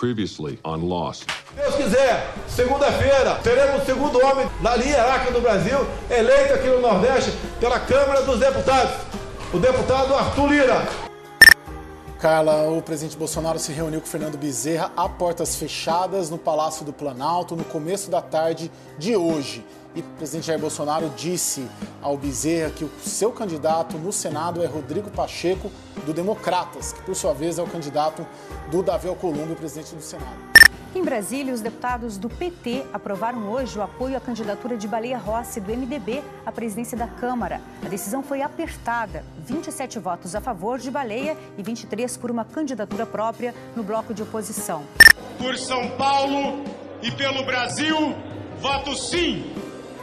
Previously on Lost. Deus quiser, segunda-feira, teremos o segundo homem da linha hierárquica do Brasil, eleito aqui no Nordeste pela Câmara dos Deputados, o deputado Arthur Lira. Carla, o presidente Bolsonaro se reuniu com Fernando Bezerra a portas fechadas no Palácio do Planalto no começo da tarde de hoje. E o presidente Jair Bolsonaro disse ao Bezerra que o seu candidato no Senado é Rodrigo Pacheco, do Democratas, que por sua vez é o candidato do Davi Alcolumbre, presidente do Senado. Em Brasília, os deputados do PT aprovaram hoje o apoio à candidatura de Baleia Rossi, do MDB, à presidência da Câmara. A decisão foi apertada: 27 votos a favor de Baleia e 23 por uma candidatura própria no bloco de oposição. Por São Paulo e pelo Brasil, voto sim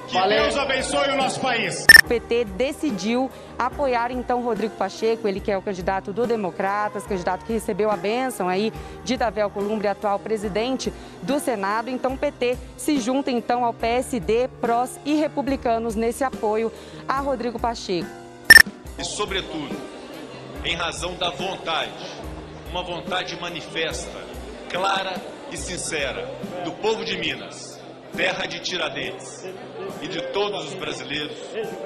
que Valeu. Deus abençoe o nosso país. O PT decidiu apoiar então Rodrigo Pacheco, ele que é o candidato do Democratas, candidato que recebeu a bênção aí de Davi Alcolumbre, atual presidente do Senado. Então o PT se junta então ao PSD, PROS e Republicanos nesse apoio a Rodrigo Pacheco. E sobretudo, em razão da vontade, uma vontade manifesta, clara e sincera do povo de Minas, terra de Tiradentes e de todos os brasileiros,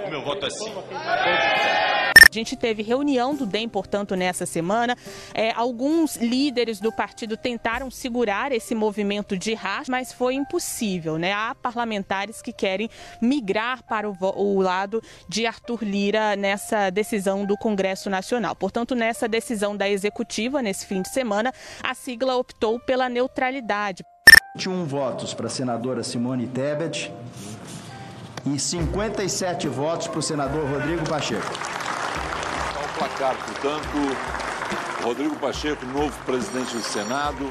o meu voto é sim. A gente teve reunião do DEM, portanto, nessa semana. É, alguns líderes do partido tentaram segurar esse movimento de racha, mas foi impossível. Né? Há parlamentares que querem migrar para o, o lado de Arthur Lira nessa decisão do Congresso Nacional. Portanto, nessa decisão da executiva, nesse fim de semana, a sigla optou pela neutralidade. 21 votos para a senadora Simone Tebet, e 57 votos para o senador Rodrigo Pacheco. Ao placar, portanto, Rodrigo Pacheco, novo presidente do Senado.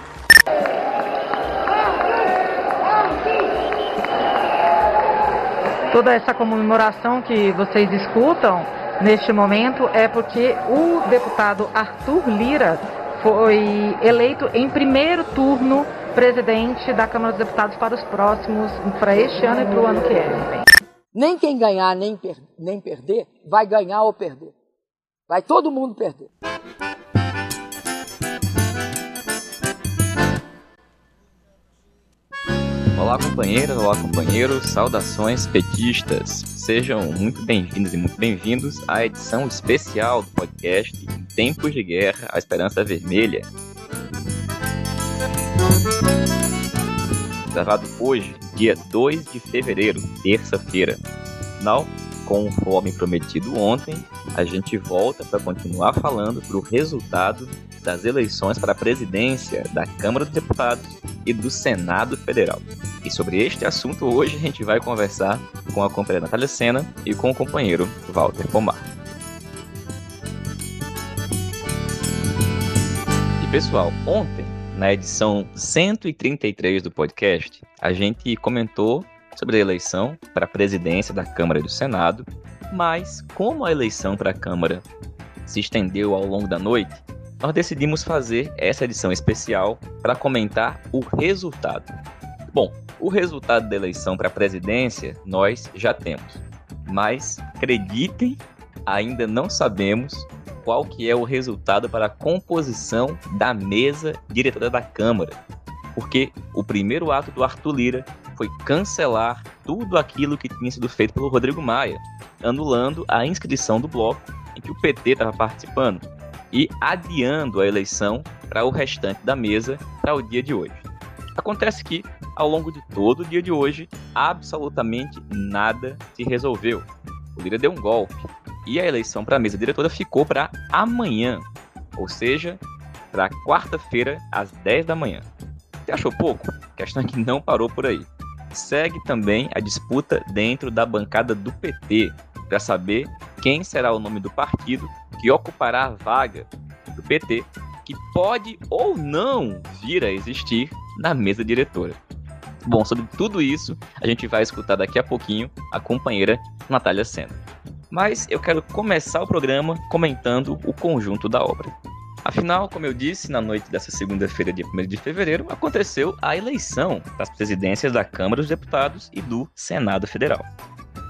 Toda essa comemoração que vocês escutam neste momento é porque o deputado Arthur Lira foi eleito em primeiro turno presidente da Câmara dos Deputados para os próximos, para este ano e para o ano que vem. Nem quem ganhar nem, per nem perder vai ganhar ou perder. Vai todo mundo perder. Olá, companheiras, olá, companheiros, saudações petistas. Sejam muito bem-vindos e muito bem-vindos à edição especial do podcast Em Tempos de Guerra, a Esperança Vermelha. Gravado hoje, dia 2 de fevereiro, terça-feira. Afinal, conforme prometido ontem, a gente volta para continuar falando para o resultado das eleições para a presidência da Câmara dos Deputados e do Senado Federal. E sobre este assunto hoje a gente vai conversar com a companheira Natália Sena e com o companheiro Walter Pomar. E pessoal, ontem na edição 133 do podcast, a gente comentou sobre a eleição para a presidência da Câmara e do Senado, mas como a eleição para a Câmara se estendeu ao longo da noite, nós decidimos fazer essa edição especial para comentar o resultado. Bom, o resultado da eleição para a presidência nós já temos, mas acreditem, ainda não sabemos qual que é o resultado para a composição da mesa diretora da Câmara. Porque o primeiro ato do Arthur Lira foi cancelar tudo aquilo que tinha sido feito pelo Rodrigo Maia, anulando a inscrição do bloco em que o PT estava participando e adiando a eleição para o restante da mesa para o dia de hoje. Acontece que, ao longo de todo o dia de hoje, absolutamente nada se resolveu. O Lira deu um golpe, e a eleição para a mesa diretora ficou para amanhã, ou seja, para quarta-feira, às 10 da manhã. Você achou pouco? A questão é que não parou por aí. Segue também a disputa dentro da bancada do PT para saber quem será o nome do partido que ocupará a vaga do PT, que pode ou não vir a existir na mesa diretora. Bom, sobre tudo isso, a gente vai escutar daqui a pouquinho a companheira Natália Senna mas eu quero começar o programa comentando o conjunto da obra. Afinal, como eu disse, na noite dessa segunda-feira, dia 1 de fevereiro, aconteceu a eleição das presidências da Câmara dos Deputados e do Senado Federal.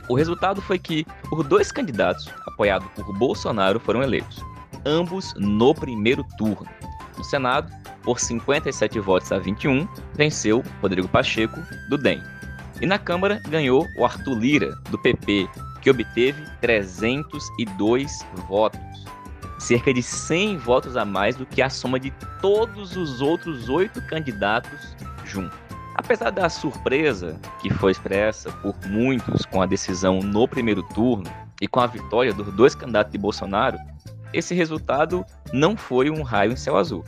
O resultado foi que os dois candidatos, apoiados por Bolsonaro, foram eleitos, ambos no primeiro turno. No Senado, por 57 votos a 21, venceu Rodrigo Pacheco, do DEM. E na Câmara ganhou o Arthur Lira, do PP, que obteve 302 votos. Cerca de 100 votos a mais do que a soma de todos os outros oito candidatos juntos. Apesar da surpresa que foi expressa por muitos com a decisão no primeiro turno e com a vitória dos dois candidatos de Bolsonaro, esse resultado não foi um raio em céu azul.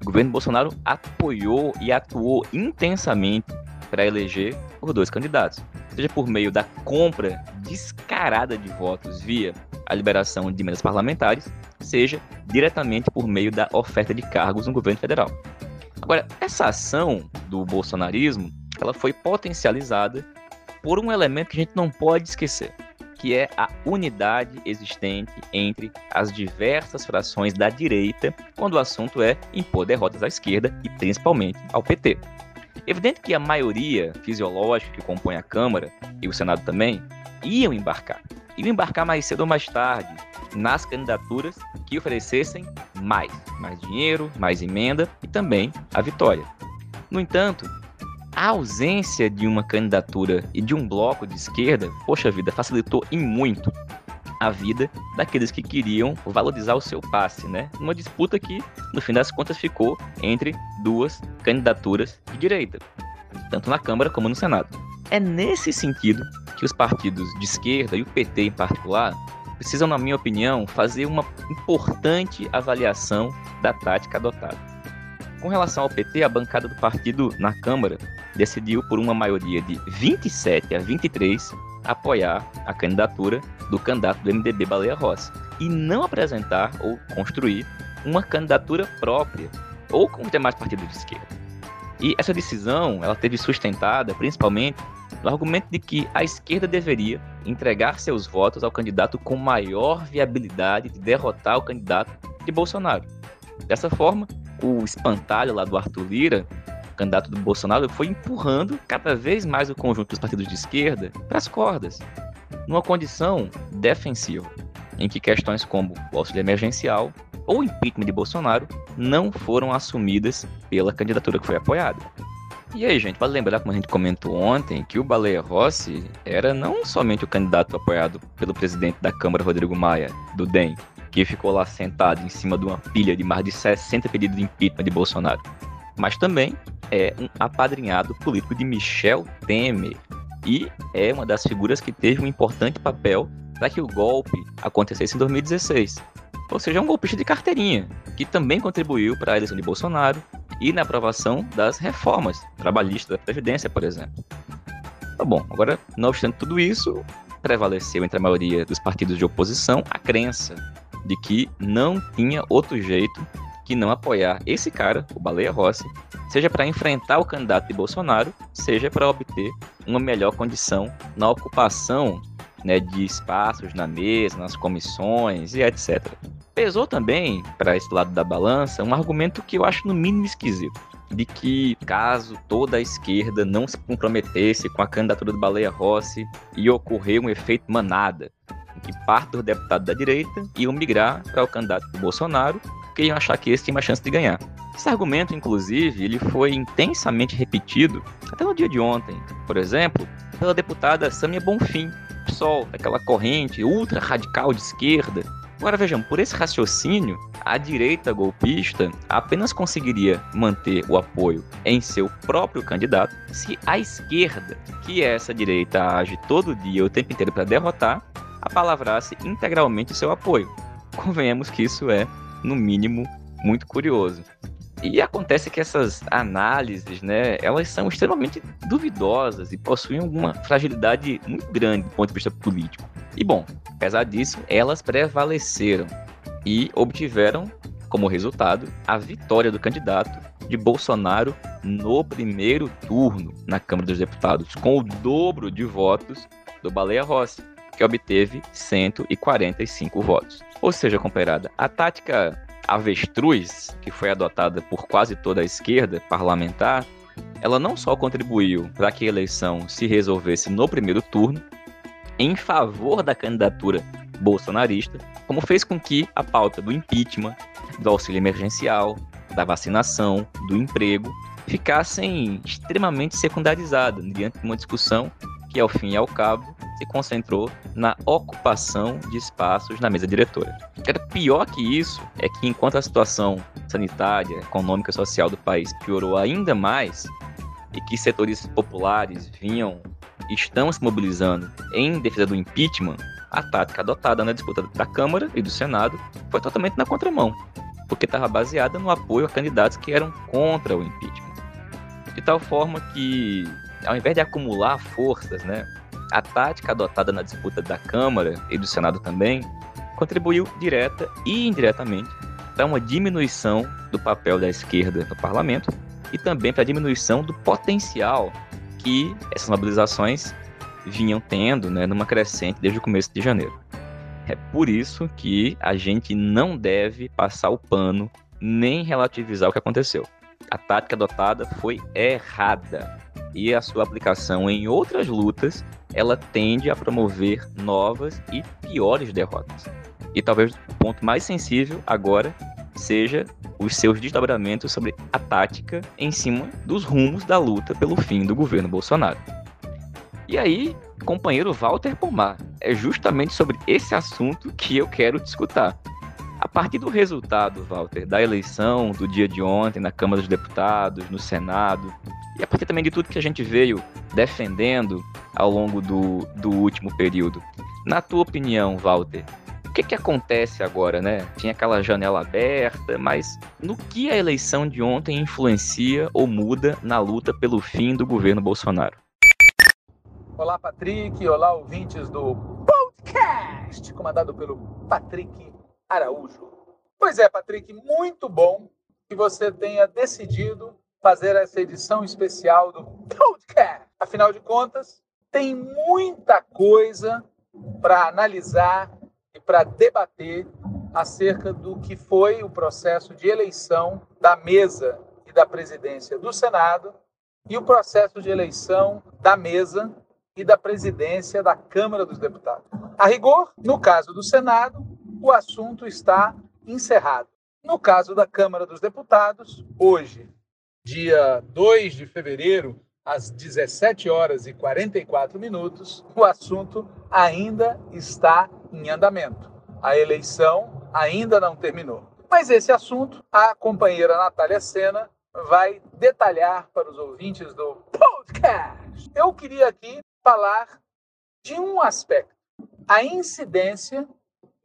O governo Bolsonaro apoiou e atuou intensamente para eleger os dois candidatos, seja por meio da compra descarada de votos via a liberação de emendas parlamentares, seja diretamente por meio da oferta de cargos no governo federal. Agora, essa ação do bolsonarismo, ela foi potencializada por um elemento que a gente não pode esquecer, que é a unidade existente entre as diversas frações da direita quando o assunto é impor derrotas à esquerda e principalmente ao PT. Evidente que a maioria fisiológica que compõe a Câmara e o Senado também iam embarcar. Iam embarcar mais cedo ou mais tarde nas candidaturas que oferecessem mais, mais dinheiro, mais emenda e também a vitória. No entanto, a ausência de uma candidatura e de um bloco de esquerda, poxa vida, facilitou em muito a vida daqueles que queriam valorizar o seu passe, né? Uma disputa que, no fim das contas, ficou entre duas candidaturas de direita, tanto na Câmara como no Senado. É nesse sentido que os partidos de esquerda e o PT em particular precisam, na minha opinião, fazer uma importante avaliação da tática adotada. Com relação ao PT, a bancada do partido na Câmara decidiu, por uma maioria de 27 a 23, apoiar a candidatura do candidato do MDB Baleia Rossi e não apresentar ou construir uma candidatura própria ou com os demais partidos de esquerda. E essa decisão ela teve sustentada principalmente no argumento de que a esquerda deveria entregar seus votos ao candidato com maior viabilidade de derrotar o candidato de Bolsonaro. Dessa forma, o espantalho lá do Arthur Lira candidato do Bolsonaro foi empurrando cada vez mais o conjunto dos partidos de esquerda para as cordas, numa condição defensiva, em que questões como o auxílio emergencial ou impeachment de Bolsonaro não foram assumidas pela candidatura que foi apoiada. E aí, gente, vale lembrar, como a gente comentou ontem, que o Baleia Rossi era não somente o candidato apoiado pelo presidente da Câmara, Rodrigo Maia, do DEM, que ficou lá sentado em cima de uma pilha de mais de 60 pedidos de impeachment de Bolsonaro, mas também é um apadrinhado político de Michel Temer e é uma das figuras que teve um importante papel para que o golpe acontecesse em 2016. Ou seja, é um golpista de carteirinha, que também contribuiu para a eleição de Bolsonaro e na aprovação das reformas trabalhistas da Previdência, por exemplo. Tá bom, agora, não obstante tudo isso, prevaleceu entre a maioria dos partidos de oposição a crença de que não tinha outro jeito que não apoiar esse cara, o Baleia Rossi, seja para enfrentar o candidato de Bolsonaro, seja para obter uma melhor condição na ocupação né, de espaços na mesa, nas comissões e etc. Pesou também, para esse lado da balança, um argumento que eu acho no mínimo esquisito. De que, caso toda a esquerda não se comprometesse com a candidatura do Baleia Rossi, ia ocorrer um efeito manada, em que parte dos deputados da direita iam migrar para o candidato do Bolsonaro porque iam achar que esse tinha uma chance de ganhar. Esse argumento, inclusive, ele foi intensamente repetido até no dia de ontem, por exemplo, pela deputada Samia Bonfim, PSOL, daquela corrente ultra radical de esquerda. Agora vejam, por esse raciocínio, a direita golpista apenas conseguiria manter o apoio em seu próprio candidato se a esquerda, que é essa direita age todo dia, o tempo inteiro para derrotar, apalavrasse integralmente seu apoio. Convenhamos que isso é no mínimo, muito curioso. E acontece que essas análises, né, elas são extremamente duvidosas e possuem alguma fragilidade muito grande do ponto de vista político. E bom, apesar disso, elas prevaleceram e obtiveram como resultado a vitória do candidato de Bolsonaro no primeiro turno na Câmara dos Deputados, com o dobro de votos do Baleia Rossi, que obteve 145 votos. Ou seja, comparada, a tática avestruz, que foi adotada por quase toda a esquerda parlamentar, ela não só contribuiu para que a eleição se resolvesse no primeiro turno, em favor da candidatura bolsonarista, como fez com que a pauta do impeachment, do auxílio emergencial, da vacinação, do emprego, ficassem extremamente secundarizadas diante de uma discussão que, ao fim e ao cabo, se concentrou na ocupação de espaços na mesa diretora. O que era pior que isso é que, enquanto a situação sanitária, econômica e social do país piorou ainda mais, e que setores populares vinham estão se mobilizando em defesa do impeachment, a tática adotada na disputa da Câmara e do Senado foi totalmente na contramão, porque estava baseada no apoio a candidatos que eram contra o impeachment. De tal forma que ao invés de acumular forças, né, a tática adotada na disputa da Câmara e do Senado também contribuiu direta e indiretamente para uma diminuição do papel da esquerda no parlamento e também para a diminuição do potencial que essas mobilizações vinham tendo né, numa crescente desde o começo de janeiro. É por isso que a gente não deve passar o pano nem relativizar o que aconteceu. A tática adotada foi errada e a sua aplicação em outras lutas, ela tende a promover novas e piores derrotas. E talvez o ponto mais sensível agora seja os seus desdobramentos sobre a tática em cima dos rumos da luta pelo fim do governo Bolsonaro. E aí, companheiro Walter Pomar, é justamente sobre esse assunto que eu quero discutir. A partir do resultado, Walter, da eleição do dia de ontem na Câmara dos Deputados, no Senado, e a partir também de tudo que a gente veio defendendo ao longo do, do último período. Na tua opinião, Walter, o que, que acontece agora, né? Tinha aquela janela aberta, mas no que a eleição de ontem influencia ou muda na luta pelo fim do governo Bolsonaro? Olá, Patrick. Olá, ouvintes do podcast, comandado pelo Patrick Araújo. Pois é, Patrick, muito bom que você tenha decidido fazer essa edição especial do podcast. Afinal de contas, tem muita coisa para analisar e para debater acerca do que foi o processo de eleição da mesa e da presidência do Senado e o processo de eleição da mesa e da presidência da Câmara dos Deputados. A rigor, no caso do Senado, o assunto está encerrado. No caso da Câmara dos Deputados, hoje, dia 2 de fevereiro, às 17 horas e 44 minutos, o assunto ainda está em andamento. A eleição ainda não terminou. Mas esse assunto, a companheira Natália Sena vai detalhar para os ouvintes do podcast. Eu queria aqui falar de um aspecto: a incidência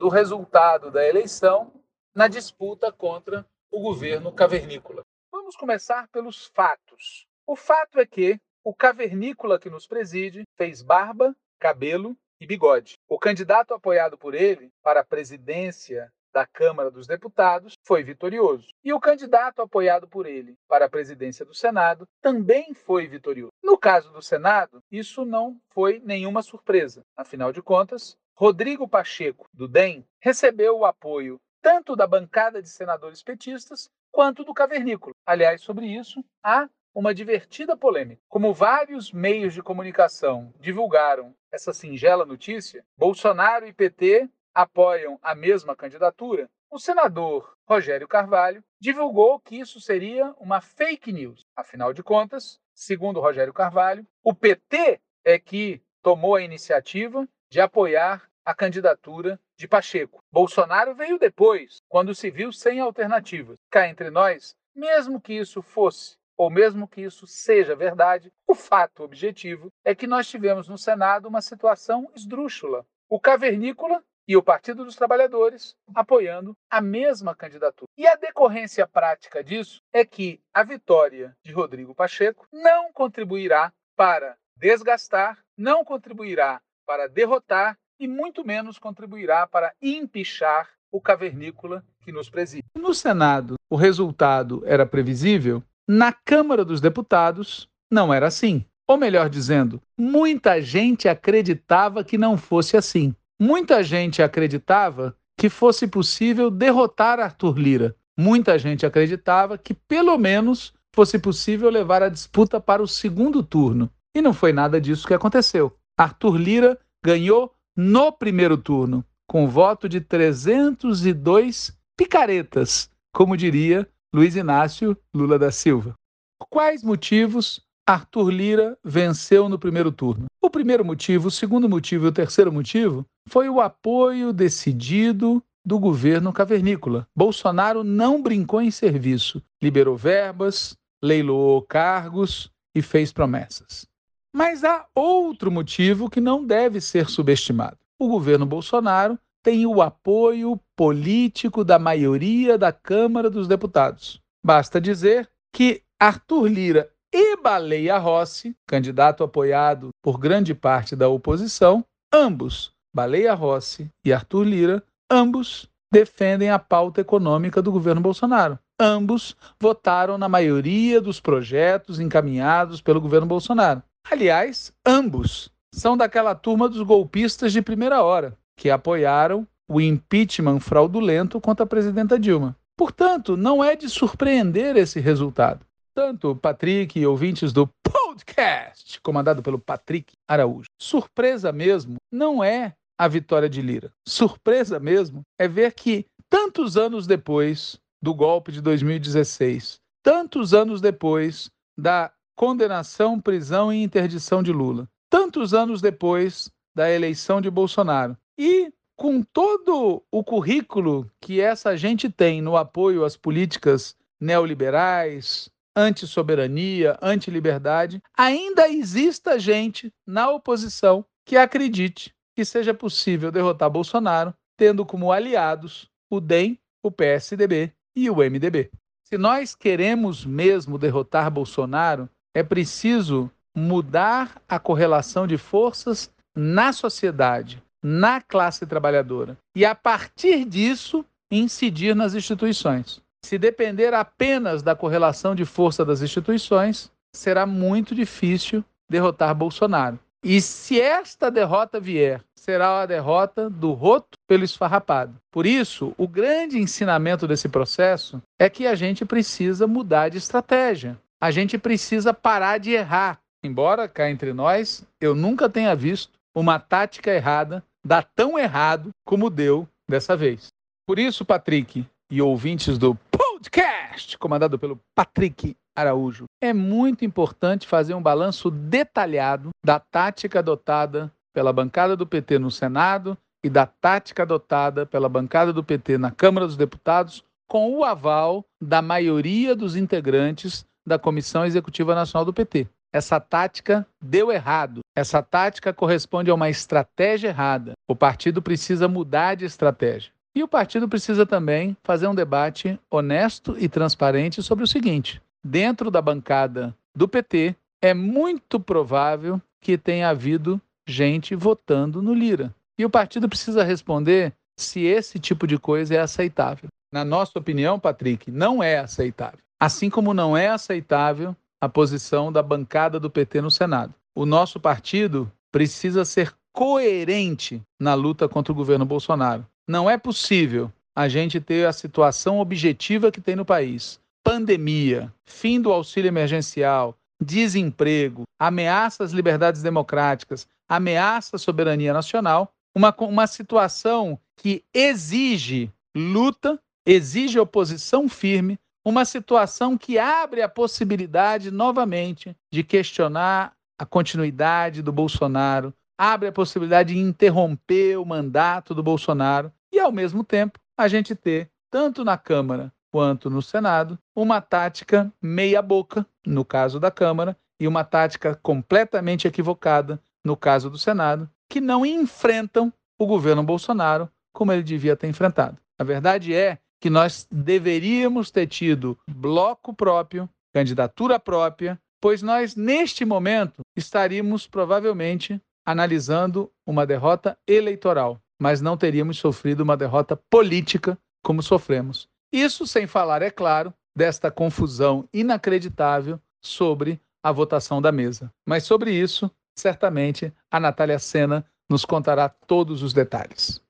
do resultado da eleição na disputa contra o governo cavernícola. Vamos começar pelos fatos. O fato é que o cavernícola que nos preside fez barba, cabelo e bigode. O candidato apoiado por ele para a presidência da Câmara dos Deputados foi vitorioso. E o candidato apoiado por ele para a presidência do Senado também foi vitorioso. No caso do Senado, isso não foi nenhuma surpresa. Afinal de contas, Rodrigo Pacheco, do DEM, recebeu o apoio tanto da bancada de senadores petistas quanto do cavernícola. Aliás, sobre isso, há uma divertida polêmica. Como vários meios de comunicação divulgaram essa singela notícia, Bolsonaro e PT apoiam a mesma candidatura. O senador Rogério Carvalho divulgou que isso seria uma fake news. Afinal de contas, segundo Rogério Carvalho, o PT é que tomou a iniciativa de apoiar a candidatura de Pacheco. Bolsonaro veio depois, quando se viu sem alternativas. Cá entre nós, mesmo que isso fosse, ou mesmo que isso seja verdade, o fato objetivo é que nós tivemos no Senado uma situação esdrúxula. O cavernícola e o Partido dos Trabalhadores apoiando a mesma candidatura. E a decorrência prática disso é que a vitória de Rodrigo Pacheco não contribuirá para desgastar, não contribuirá para derrotar e muito menos contribuirá para empichar o cavernícola que nos preside. No Senado, o resultado era previsível, na Câmara dos Deputados, não era assim. Ou melhor dizendo, muita gente acreditava que não fosse assim. Muita gente acreditava que fosse possível derrotar Arthur Lira. Muita gente acreditava que, pelo menos, fosse possível levar a disputa para o segundo turno. E não foi nada disso que aconteceu. Arthur Lira ganhou no primeiro turno, com voto de 302 picaretas, como diria Luiz Inácio Lula da Silva. Por quais motivos Arthur Lira venceu no primeiro turno? O primeiro motivo, o segundo motivo e o terceiro motivo foi o apoio decidido do governo cavernícola. Bolsonaro não brincou em serviço, liberou verbas, leiloou cargos e fez promessas. Mas há outro motivo que não deve ser subestimado. O governo Bolsonaro tem o apoio político da maioria da Câmara dos Deputados. Basta dizer que Arthur Lira e Baleia Rossi, candidato apoiado por grande parte da oposição, ambos, Baleia Rossi e Arthur Lira, ambos defendem a pauta econômica do governo Bolsonaro. Ambos votaram na maioria dos projetos encaminhados pelo governo Bolsonaro. Aliás, ambos são daquela turma dos golpistas de primeira hora, que apoiaram o impeachment fraudulento contra a presidenta Dilma. Portanto, não é de surpreender esse resultado. Tanto Patrick e ouvintes do podcast, comandado pelo Patrick Araújo, surpresa mesmo não é a vitória de Lira. Surpresa mesmo é ver que tantos anos depois do golpe de 2016, tantos anos depois da condenação, prisão e interdição de Lula. Tantos anos depois da eleição de Bolsonaro. E com todo o currículo que essa gente tem no apoio às políticas neoliberais, anti-soberania, anti-liberdade, ainda exista gente na oposição que acredite que seja possível derrotar Bolsonaro tendo como aliados o DEM, o PSDB e o MDB. Se nós queremos mesmo derrotar Bolsonaro, é preciso mudar a correlação de forças na sociedade, na classe trabalhadora. E a partir disso, incidir nas instituições. Se depender apenas da correlação de força das instituições, será muito difícil derrotar Bolsonaro. E se esta derrota vier, será a derrota do roto pelo esfarrapado. Por isso, o grande ensinamento desse processo é que a gente precisa mudar de estratégia a gente precisa parar de errar. Embora cá entre nós, eu nunca tenha visto uma tática errada dar tão errado como deu dessa vez. Por isso, Patrick e ouvintes do podcast, comandado pelo Patrick Araújo, é muito importante fazer um balanço detalhado da tática adotada pela bancada do PT no Senado e da tática adotada pela bancada do PT na Câmara dos Deputados, com o aval da maioria dos integrantes da Comissão Executiva Nacional do PT. Essa tática deu errado. Essa tática corresponde a uma estratégia errada. O partido precisa mudar de estratégia. E o partido precisa também fazer um debate honesto e transparente sobre o seguinte: dentro da bancada do PT, é muito provável que tenha havido gente votando no Lira. E o partido precisa responder se esse tipo de coisa é aceitável. Na nossa opinião, Patrick, não é aceitável. Assim como não é aceitável a posição da bancada do PT no Senado. O nosso partido precisa ser coerente na luta contra o governo Bolsonaro. Não é possível a gente ter a situação objetiva que tem no país: pandemia, fim do auxílio emergencial, desemprego, ameaça às liberdades democráticas, ameaça à soberania nacional, uma, uma situação que exige luta, exige oposição firme, uma situação que abre a possibilidade novamente de questionar a continuidade do Bolsonaro, abre a possibilidade de interromper o mandato do Bolsonaro e, ao mesmo tempo, a gente ter, tanto na Câmara quanto no Senado, uma tática meia-boca, no caso da Câmara, e uma tática completamente equivocada, no caso do Senado, que não enfrentam o governo Bolsonaro como ele devia ter enfrentado. A verdade é que nós deveríamos ter tido bloco próprio, candidatura própria, pois nós, neste momento, estaríamos provavelmente analisando uma derrota eleitoral, mas não teríamos sofrido uma derrota política como sofremos. Isso sem falar, é claro, desta confusão inacreditável sobre a votação da mesa. Mas sobre isso, certamente, a Natália Sena nos contará todos os detalhes.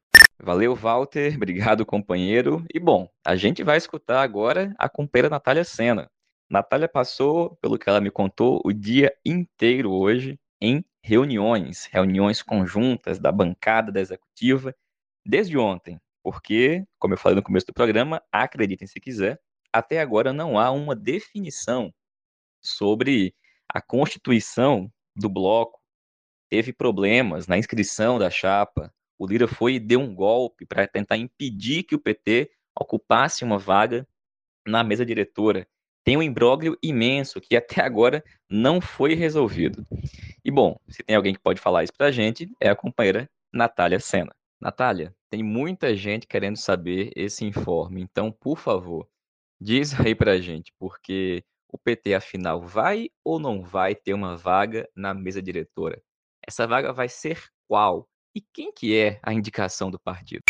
Valeu, Walter. Obrigado, companheiro. E bom, a gente vai escutar agora a companheira Natália Sena. Natália passou, pelo que ela me contou, o dia inteiro hoje em reuniões, reuniões conjuntas da bancada da executiva, desde ontem, porque, como eu falei no começo do programa, acreditem se quiser, até agora não há uma definição sobre a constituição do bloco. Teve problemas na inscrição da chapa. O Lira foi e deu um golpe para tentar impedir que o PT ocupasse uma vaga na mesa diretora. Tem um imbróglio imenso que até agora não foi resolvido. E bom, se tem alguém que pode falar isso para a gente, é a companheira Natália Sena. Natália, tem muita gente querendo saber esse informe, então, por favor, diz aí para a gente, porque o PT, afinal, vai ou não vai ter uma vaga na mesa diretora? Essa vaga vai ser qual? E quem que é a indicação do partido?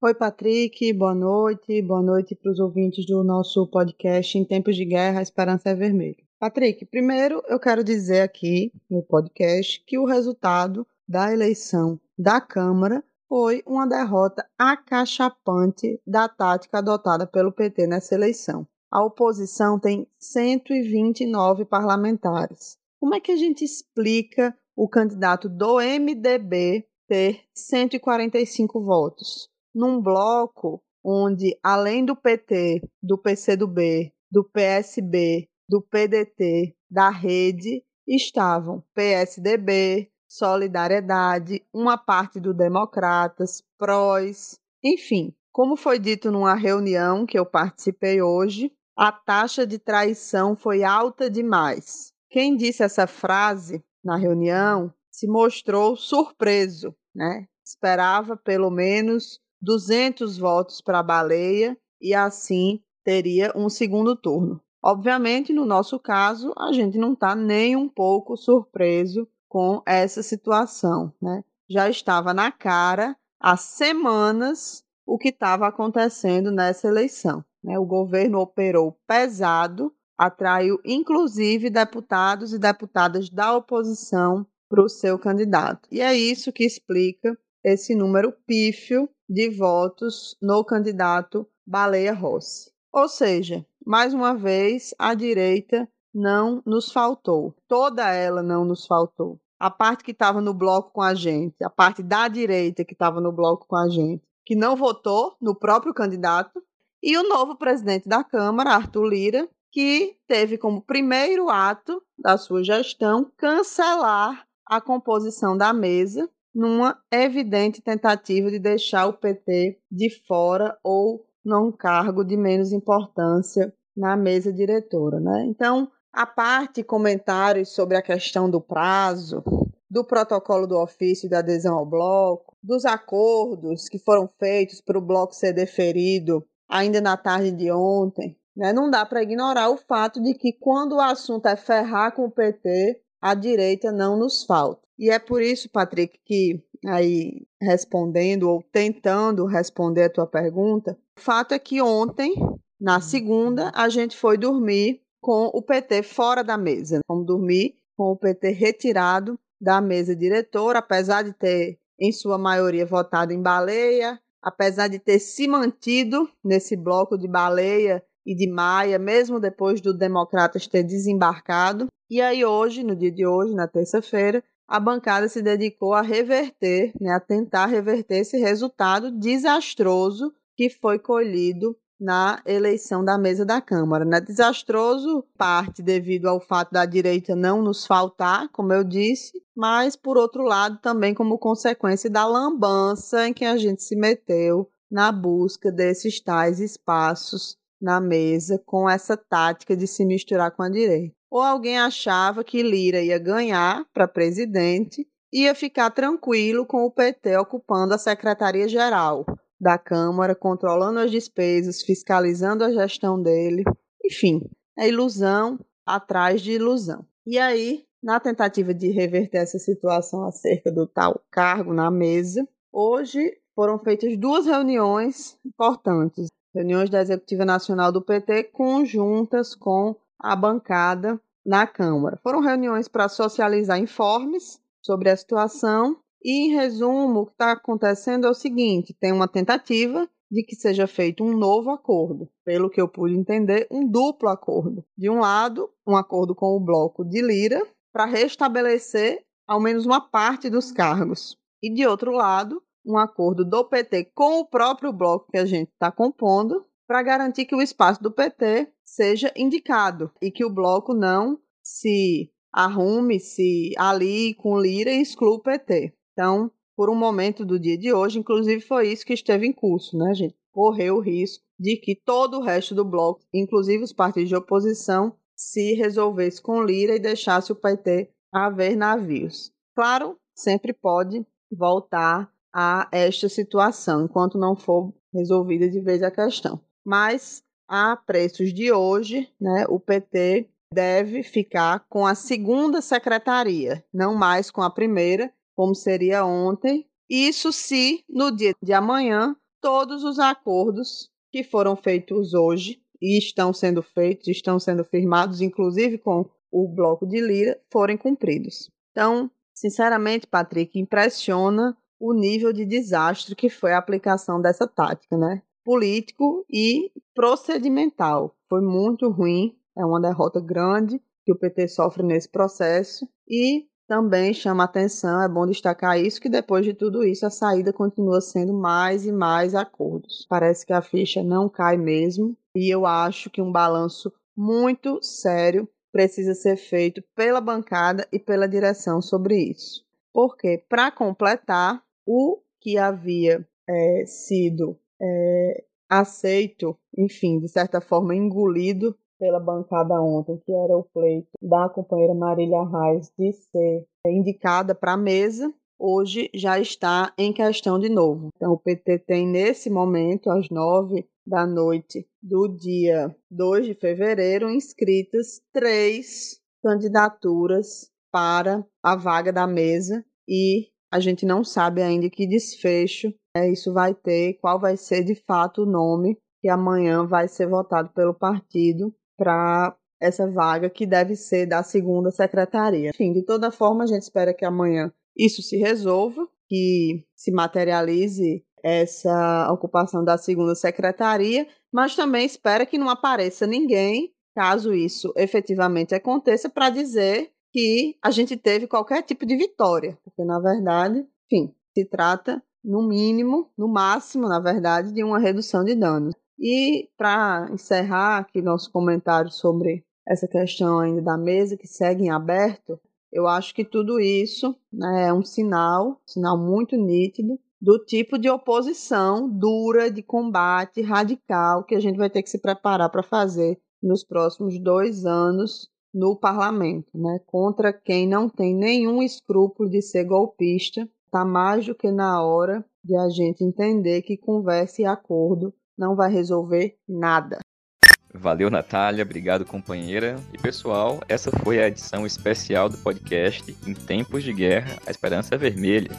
Oi, Patrick, boa noite. Boa noite para os ouvintes do nosso podcast Em Tempos de Guerra, a Esperança é Vermelha. Patrick, primeiro eu quero dizer aqui no podcast que o resultado da eleição da Câmara foi uma derrota acachapante da tática adotada pelo PT nessa eleição. A oposição tem 129 parlamentares. Como é que a gente explica o candidato do MDB ter 145 votos? num bloco onde, além do PT, do PCdoB, do PSB, do PDT, da Rede, estavam PSDB, Solidariedade, uma parte do Democratas, PROS, enfim. Como foi dito numa reunião que eu participei hoje, a taxa de traição foi alta demais. Quem disse essa frase na reunião se mostrou surpreso, né? Esperava pelo menos 200 votos para a baleia e assim teria um segundo turno. Obviamente, no nosso caso, a gente não está nem um pouco surpreso com essa situação. Né? Já estava na cara há semanas o que estava acontecendo nessa eleição. Né? O governo operou pesado, atraiu inclusive deputados e deputadas da oposição para o seu candidato. E é isso que explica esse número pífio de votos no candidato Baleia Rossi. Ou seja, mais uma vez, a direita não nos faltou. Toda ela não nos faltou. A parte que estava no bloco com a gente, a parte da direita que estava no bloco com a gente, que não votou no próprio candidato, e o novo presidente da Câmara, Arthur Lira, que teve como primeiro ato da sua gestão cancelar a composição da mesa numa evidente tentativa de deixar o PT de fora ou num cargo de menos importância na mesa diretora. Né? Então, a parte comentários sobre a questão do prazo, do protocolo do ofício de adesão ao bloco, dos acordos que foram feitos para o bloco ser deferido ainda na tarde de ontem, né? não dá para ignorar o fato de que quando o assunto é ferrar com o PT, a direita não nos falta. E é por isso, Patrick, que aí respondendo ou tentando responder a tua pergunta, o fato é que ontem, na segunda, a gente foi dormir com o PT fora da mesa. Vamos dormir com o PT retirado da mesa diretora, apesar de ter, em sua maioria, votado em baleia, apesar de ter se mantido nesse bloco de baleia e de Maia, mesmo depois do Democratas ter desembarcado. E aí hoje, no dia de hoje, na terça-feira, a bancada se dedicou a reverter, né, a tentar reverter esse resultado desastroso que foi colhido na eleição da mesa da Câmara. Né? Desastroso, parte devido ao fato da direita não nos faltar, como eu disse, mas, por outro lado, também como consequência da lambança em que a gente se meteu na busca desses tais espaços na mesa com essa tática de se misturar com a direita ou alguém achava que Lira ia ganhar para presidente ia ficar tranquilo com o PT ocupando a secretaria-geral da Câmara, controlando as despesas, fiscalizando a gestão dele. Enfim, é ilusão atrás de ilusão. E aí, na tentativa de reverter essa situação acerca do tal cargo na mesa, hoje foram feitas duas reuniões importantes. Reuniões da Executiva Nacional do PT conjuntas com a bancada na Câmara. Foram reuniões para socializar informes sobre a situação e, em resumo, o que está acontecendo é o seguinte: tem uma tentativa de que seja feito um novo acordo, pelo que eu pude entender, um duplo acordo. De um lado, um acordo com o bloco de Lira para restabelecer ao menos uma parte dos cargos, e de outro lado, um acordo do PT com o próprio bloco que a gente está compondo para garantir que o espaço do PT seja indicado e que o bloco não se arrume, se ali com Lira e exclua o PT. Então, por um momento do dia de hoje, inclusive foi isso que esteve em curso, né, gente? Correu o risco de que todo o resto do bloco, inclusive os partidos de oposição, se resolvesse com Lira e deixasse o PT a ver navios. Claro, sempre pode voltar a esta situação, enquanto não for resolvida de vez a questão. Mas, a preços de hoje, né, o PT deve ficar com a segunda secretaria, não mais com a primeira, como seria ontem. Isso se, no dia de amanhã, todos os acordos que foram feitos hoje e estão sendo feitos, estão sendo firmados, inclusive com o bloco de Lira, forem cumpridos. Então, sinceramente, Patrick, impressiona o nível de desastre que foi a aplicação dessa tática, né? Político e procedimental. Foi muito ruim, é uma derrota grande que o PT sofre nesse processo e também chama atenção, é bom destacar isso, que depois de tudo isso a saída continua sendo mais e mais acordos. Parece que a ficha não cai mesmo e eu acho que um balanço muito sério precisa ser feito pela bancada e pela direção sobre isso. Porque, para completar, o que havia é, sido é, aceito, enfim, de certa forma engolido pela bancada ontem, que era o pleito da companheira Marília Reis de ser indicada para a mesa, hoje já está em questão de novo. Então, o PT tem nesse momento, às nove da noite do dia 2 de fevereiro, inscritas três candidaturas para a vaga da mesa e a gente não sabe ainda que desfecho é, isso vai ter, qual vai ser de fato o nome que amanhã vai ser votado pelo partido para essa vaga que deve ser da segunda secretaria. Enfim, de toda forma, a gente espera que amanhã isso se resolva, que se materialize essa ocupação da segunda secretaria, mas também espera que não apareça ninguém, caso isso efetivamente aconteça, para dizer que a gente teve qualquer tipo de vitória, porque na verdade, enfim, se trata no mínimo, no máximo, na verdade, de uma redução de danos. E para encerrar aqui nosso comentário sobre essa questão ainda da mesa que segue em aberto, eu acho que tudo isso né, é um sinal, sinal muito nítido do tipo de oposição dura, de combate radical que a gente vai ter que se preparar para fazer nos próximos dois anos no parlamento, né, contra quem não tem nenhum escrúpulo de ser golpista. Está mais do que na hora de a gente entender que conversa e acordo não vai resolver nada. Valeu, Natália. Obrigado, companheira. E pessoal, essa foi a edição especial do podcast Em Tempos de Guerra, a Esperança Vermelha.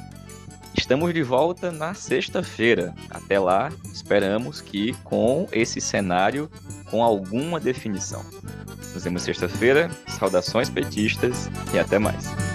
Estamos de volta na sexta-feira. Até lá, esperamos que com esse cenário com alguma definição. Nos vemos sexta-feira. Saudações petistas e até mais.